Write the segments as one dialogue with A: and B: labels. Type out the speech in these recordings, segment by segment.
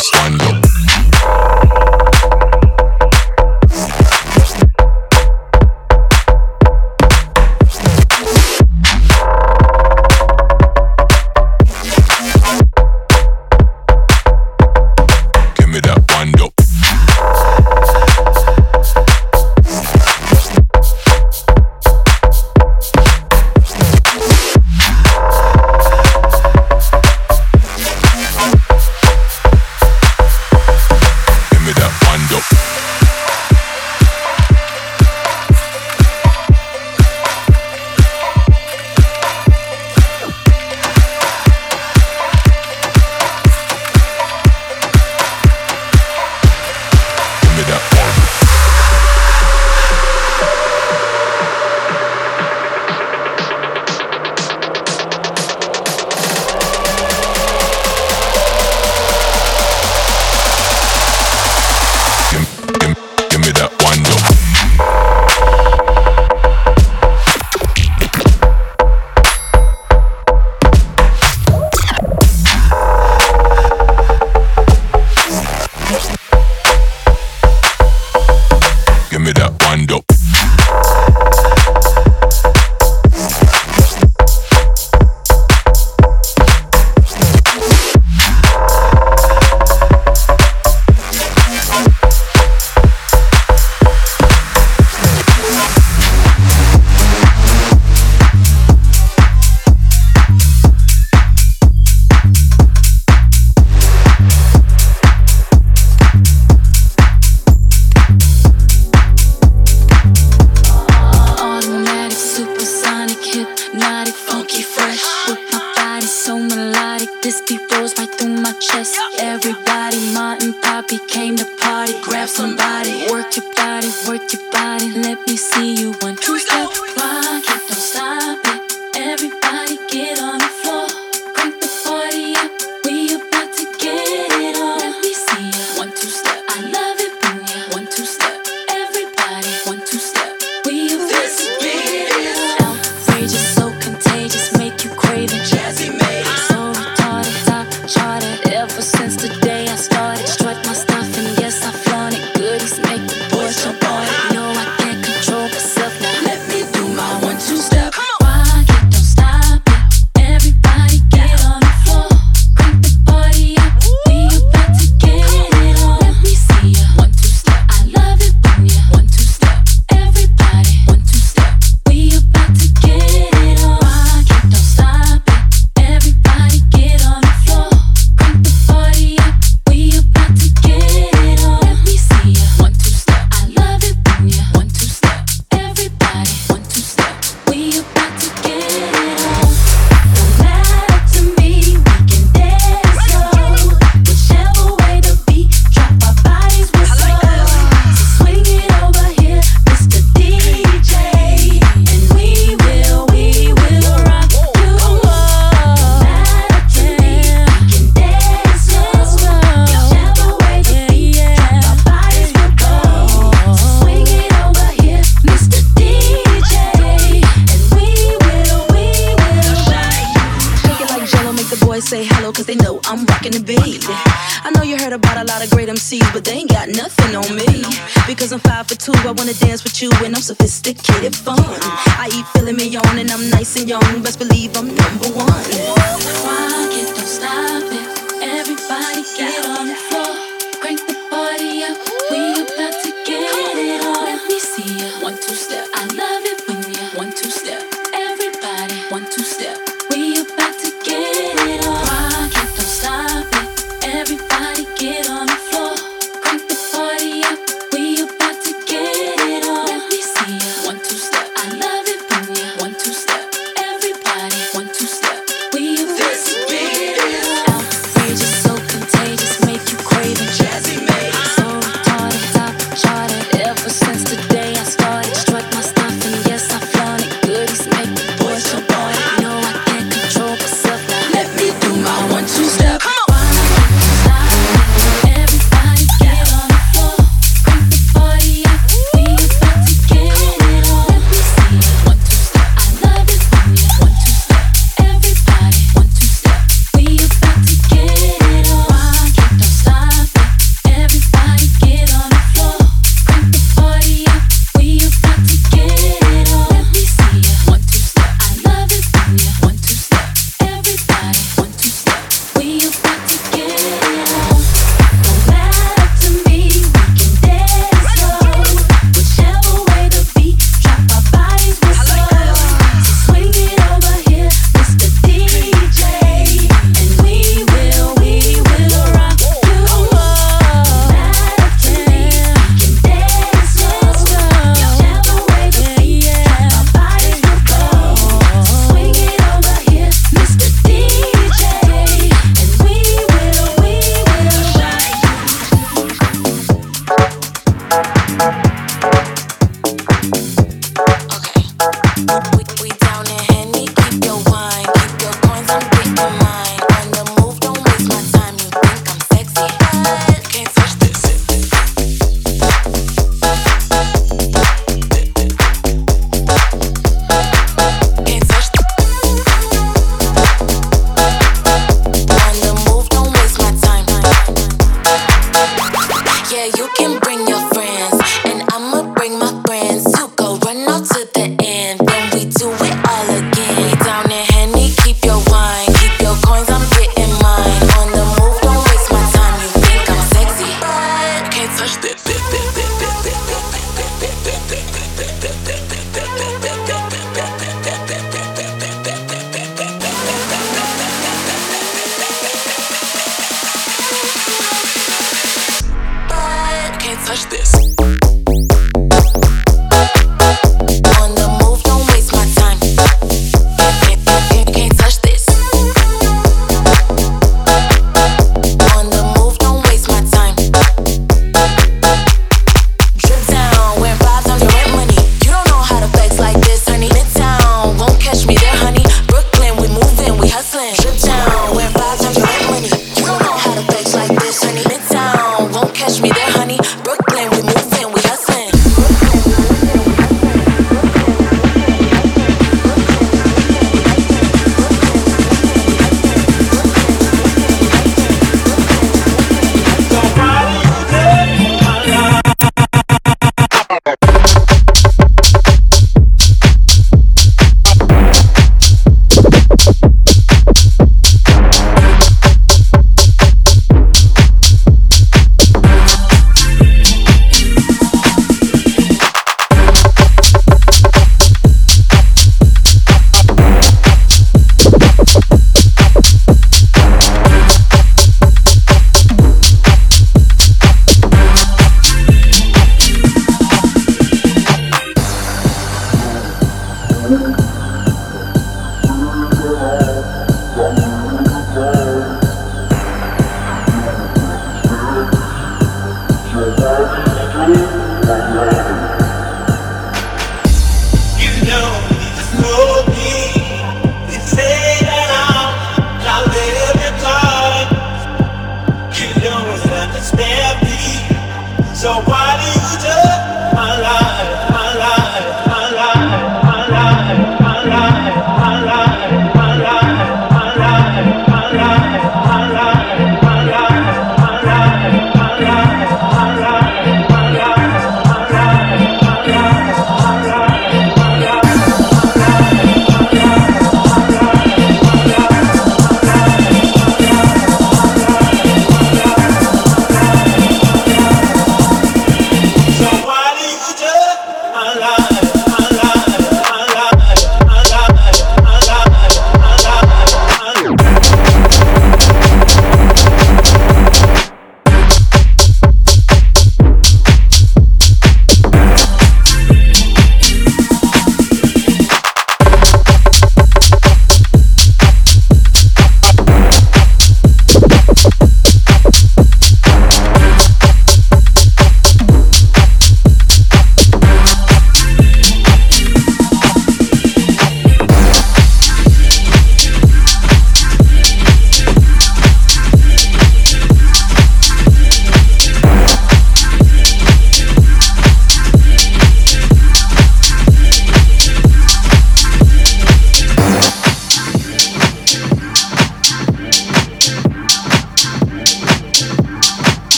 A: so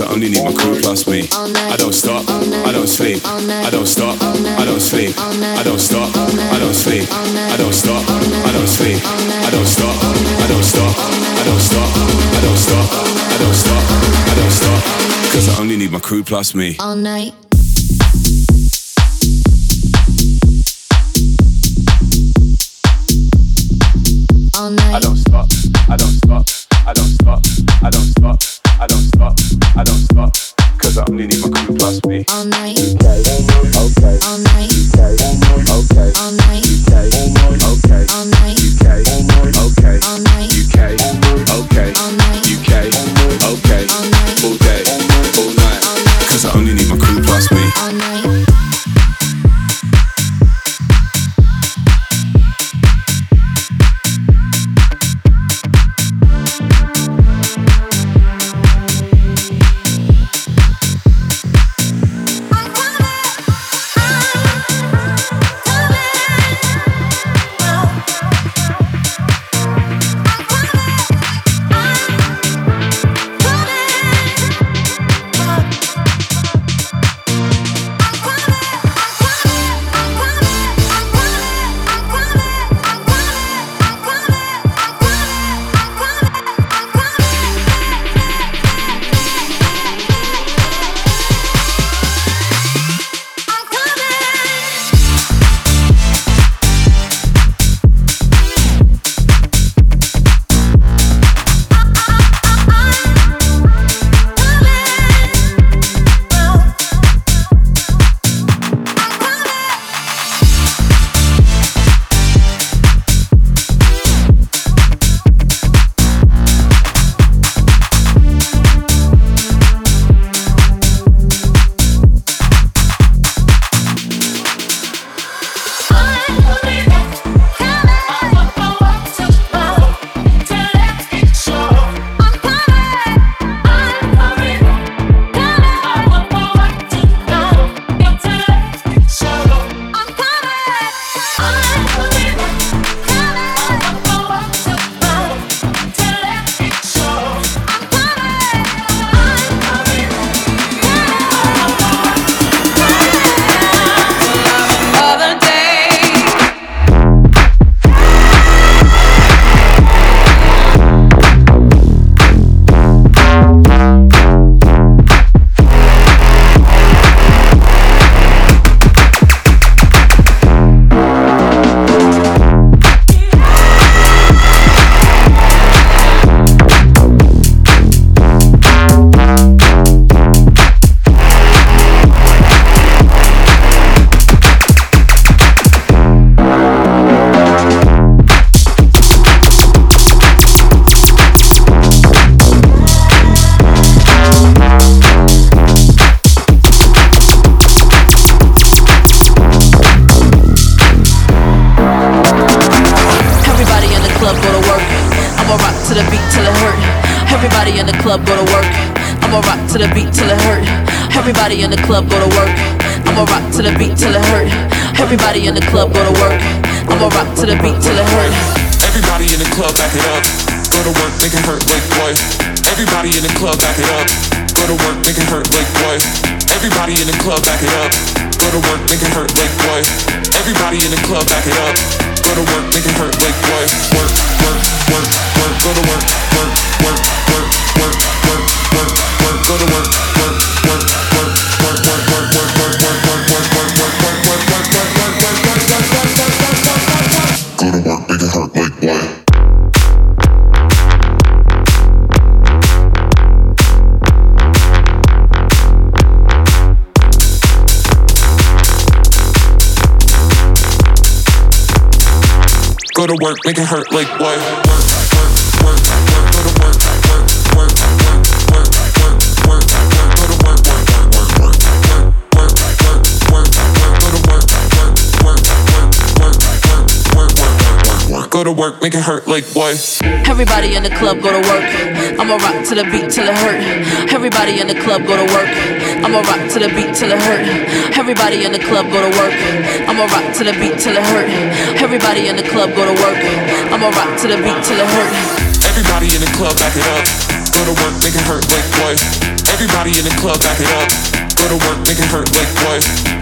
A: only need my crew plus me. I don't stop, I don't sleep, I don't stop, I don't sleep, I don't stop, I don't sleep, I don't stop, I don't sleep, I don't stop, I don't stop, I don't stop, I don't stop, I don't stop, I don't stop. Cause I only need my crew plus me.
B: All night. All night.
A: I don't stop, I don't stop, I don't stop, I don't stop, I don't stop, I don't stop. Cause I only need my crew plus me.
B: All night.
C: Okay, okay,
B: All night.
C: okay, okay,
B: All night.
C: okay,
D: Everybody in the club go to work. I'ma rock to the beat till it hurt. Everybody in the club go to work. I'ma rock to the beat till it hurt. Everybody in the club,
E: back it up. Go to work, make it hurt like boy. Everybody in the club, back it up. Go to work, make it hurt like boy. Everybody in the club, back it up. Go to work, make it hurt like boy. Everybody in the club, back it up. Go to work, make it hurt like boy. Work, work, work, work. Go to work, work, work, work, work, work, work, work. Go to work, work, work, work, to work, make it hurt like what? Go to work, make it hurt like what?
D: Everybody in the club go to work. I'ma rock to the beat till it hurt. Everybody in the club go to work. I'ma rock to the beat till it hurt. Everybody in the club go to work. I'ma rock to the beat till it hurt. Everybody in the club go to work. I'ma rock to the beat till it hurt.
E: Everybody in the club, back it up. Go to work, make it hurt like boy. Everybody in the club, back it up. Go to work, make it hurt like boy.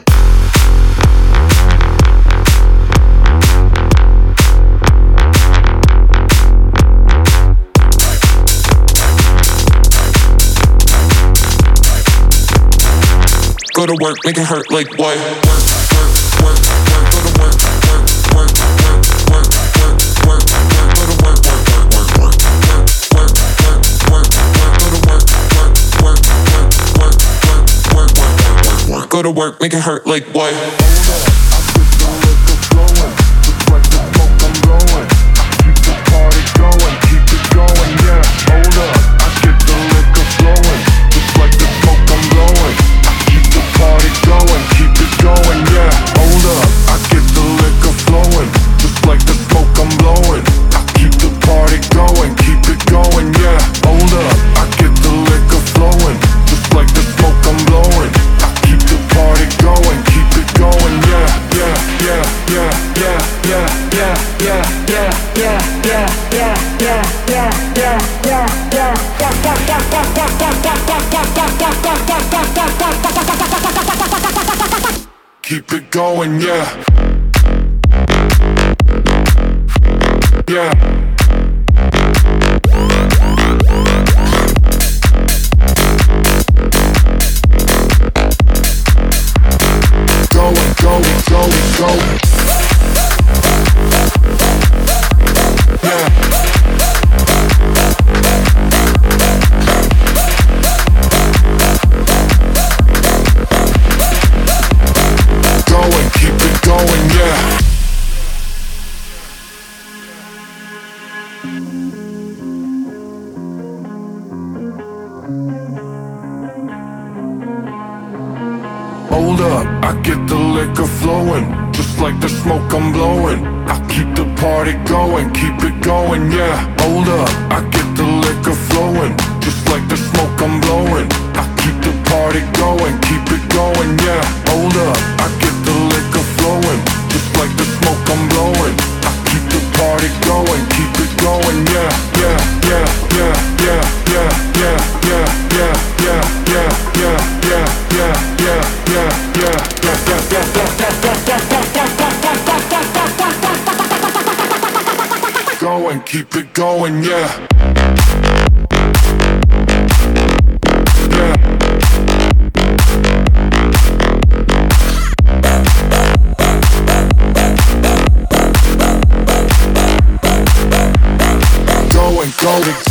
E: to work, make it hurt like what? Go to work, make it hurt like
F: what? Going, yeah. Keep it going, yeah. Going, going.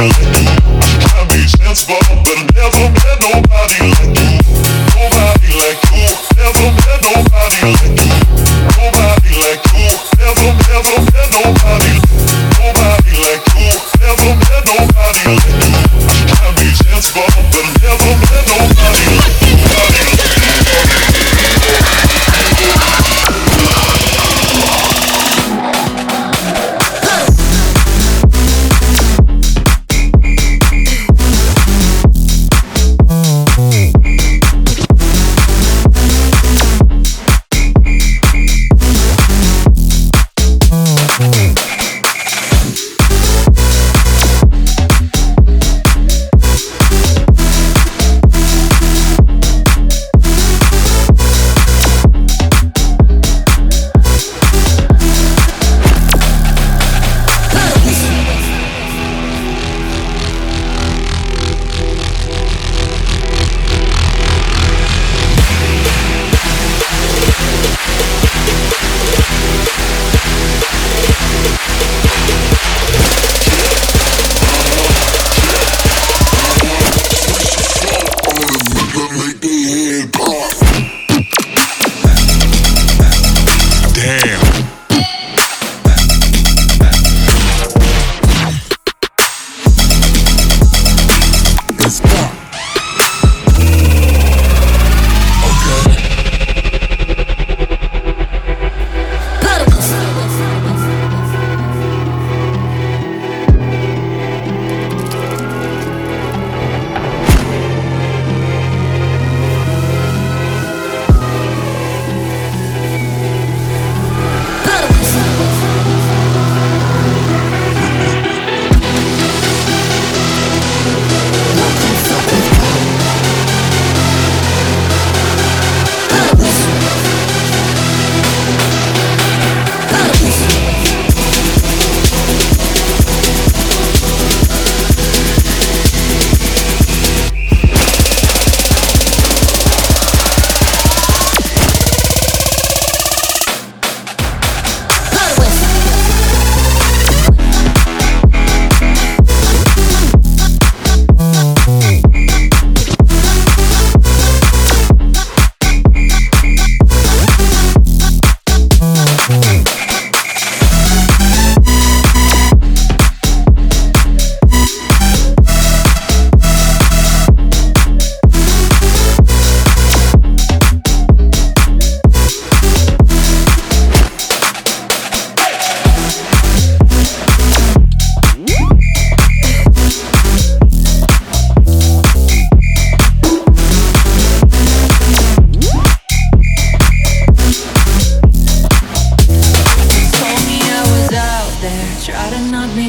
G: I'll chance, but.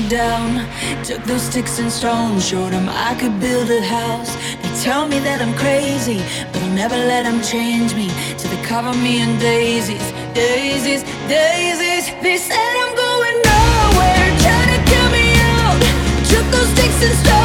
G: down. Took those sticks and stones, showed them I could build a house. They tell me that I'm crazy, but I'll never let them change me till they cover me in daisies, daisies, daisies. They said I'm going nowhere, trying to kill me out. Took those sticks and stones.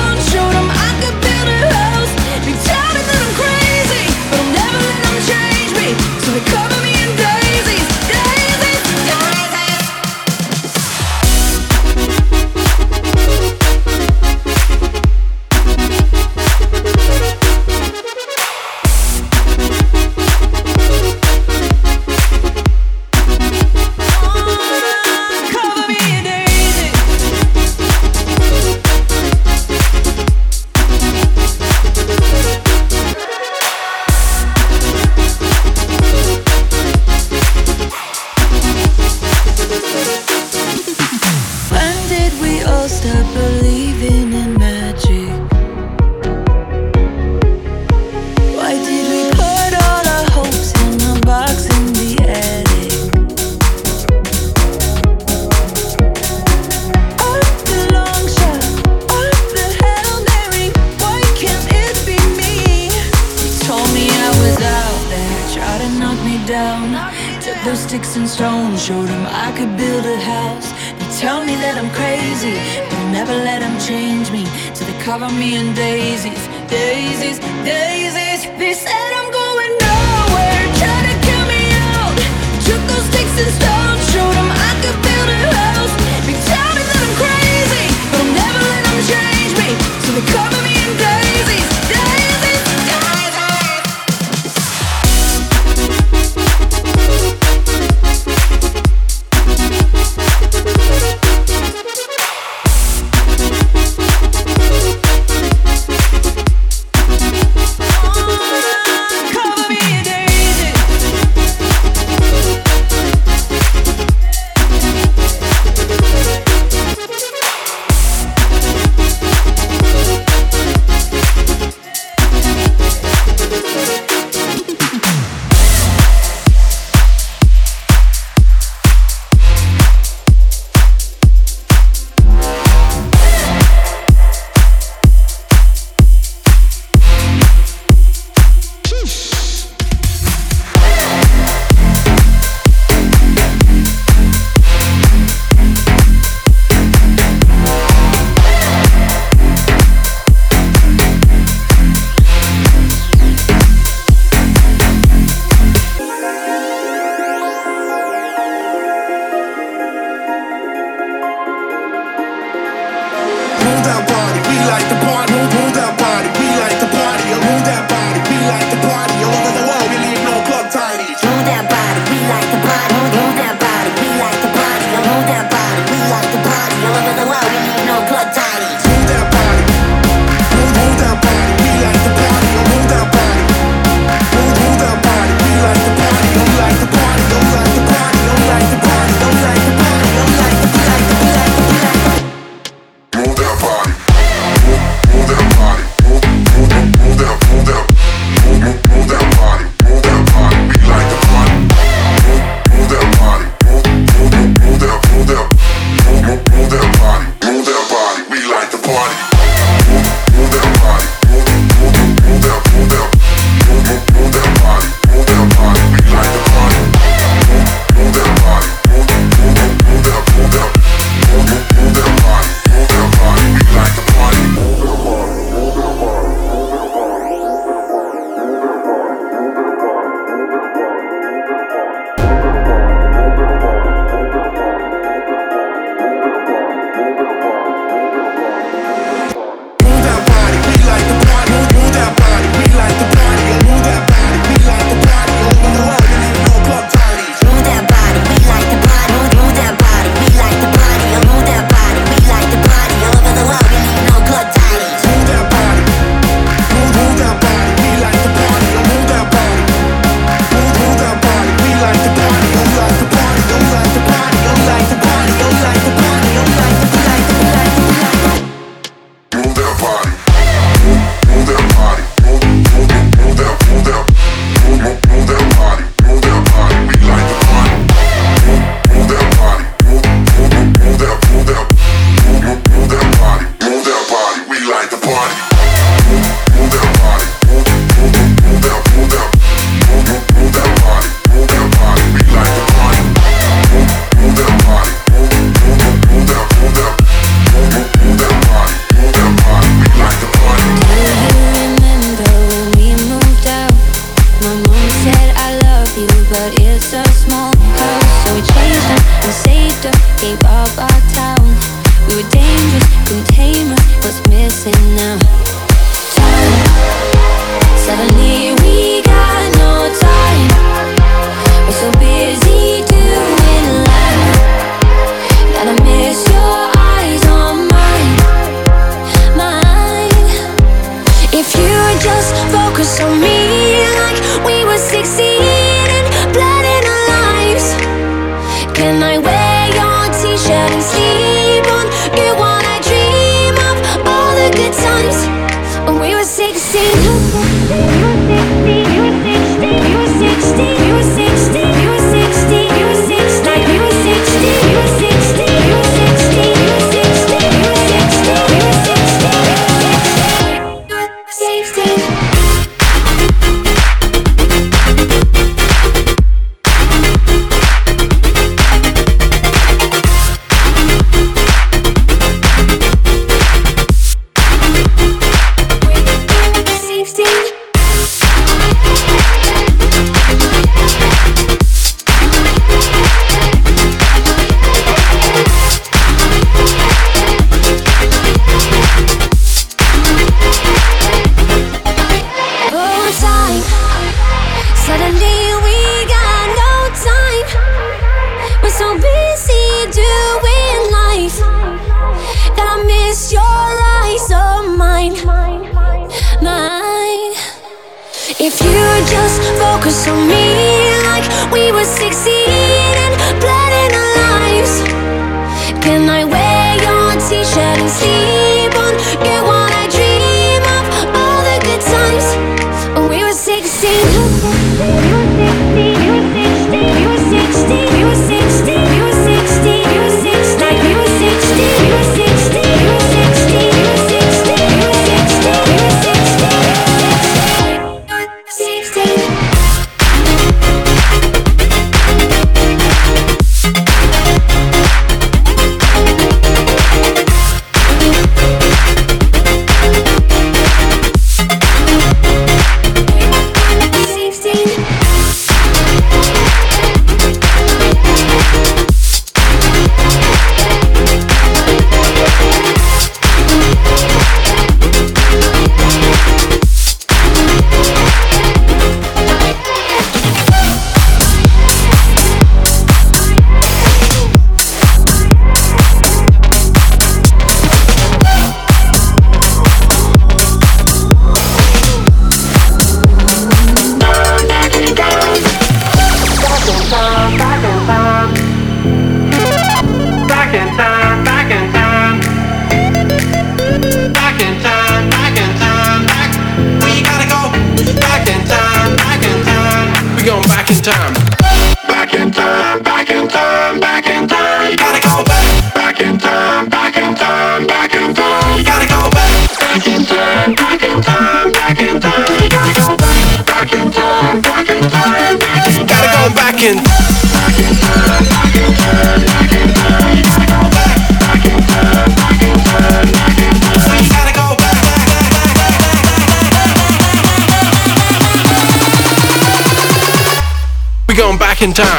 G: In
H: time.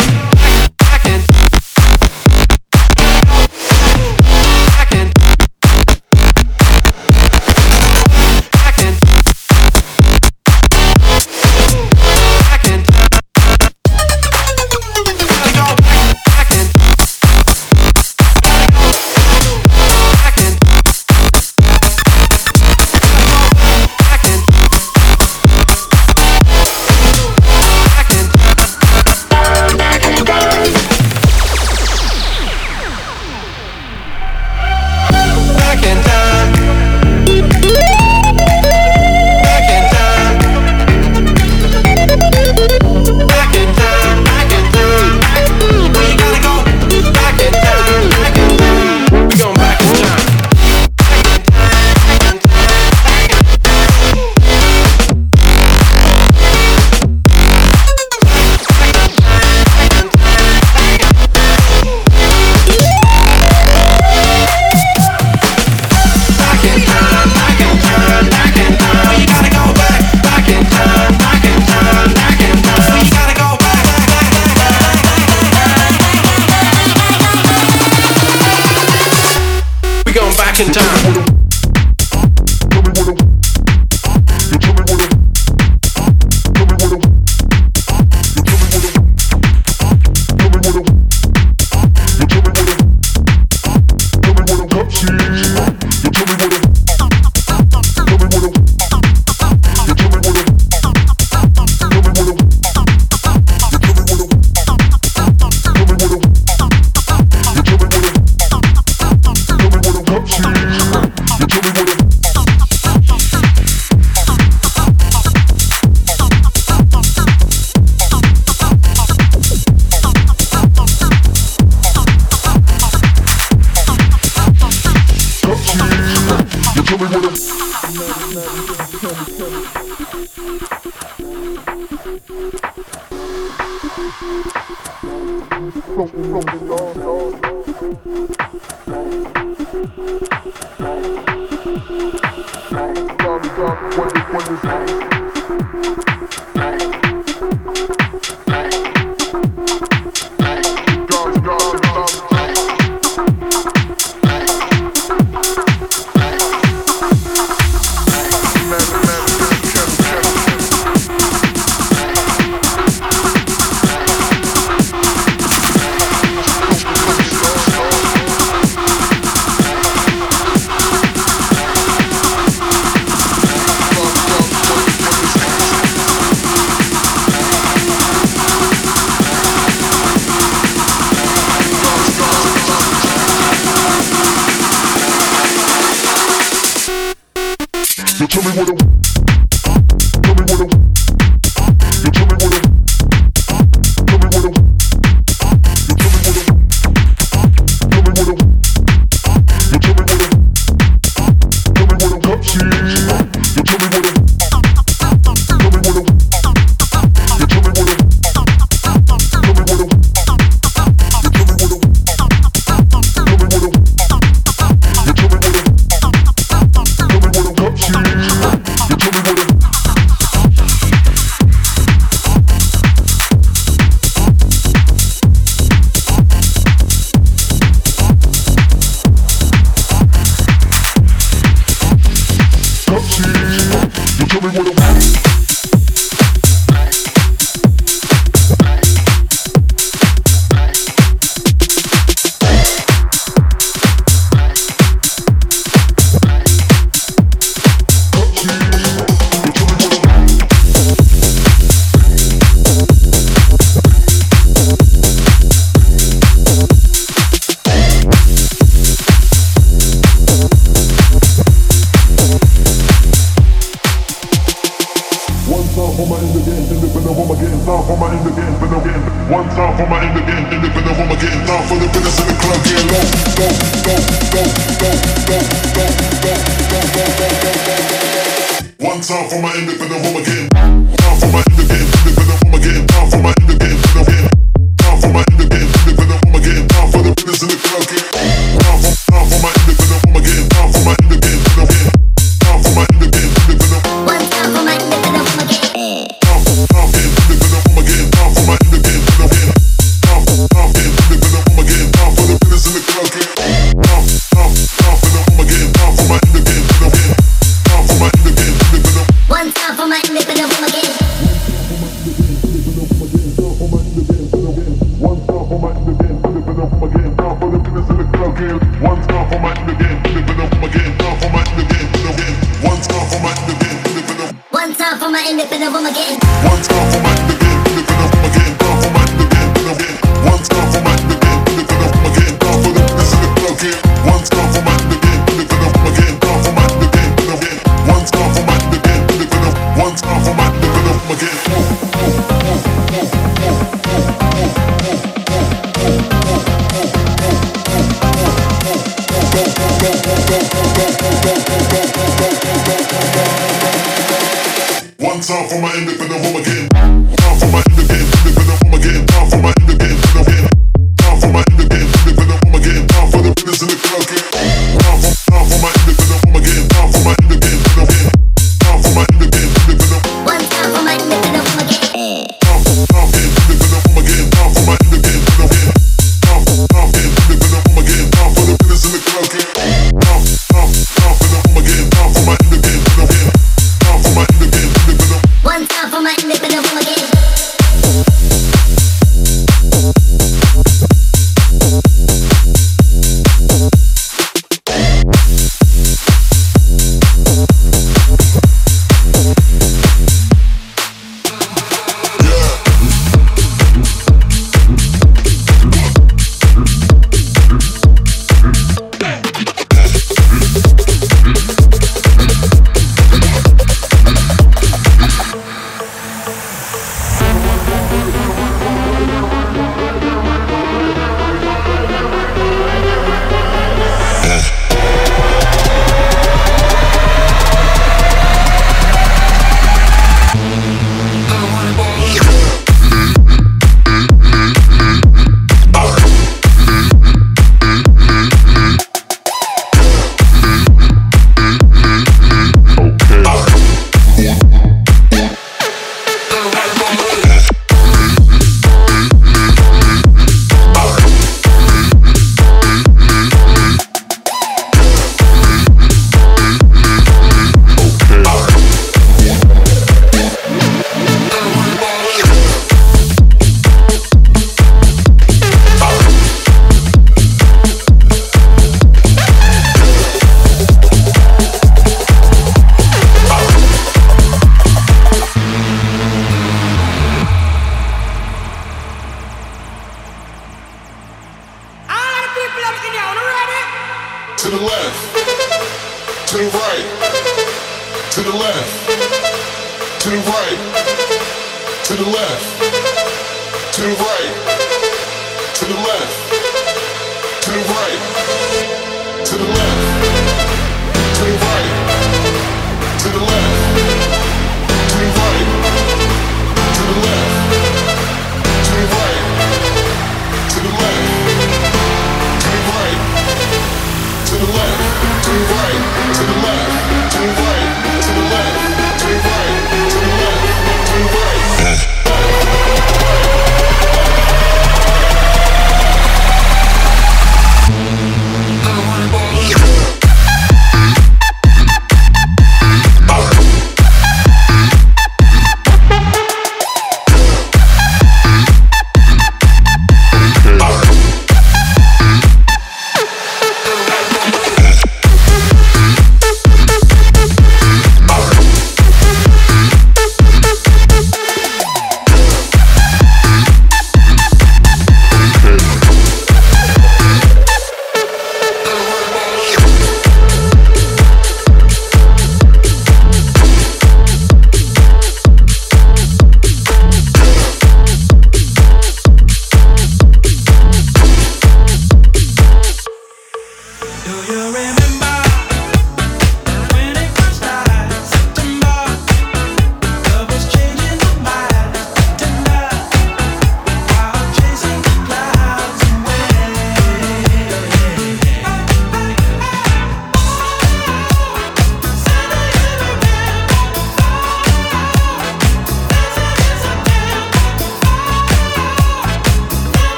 I: tell me what I'm... When, when,
J: up again.
K: One time for my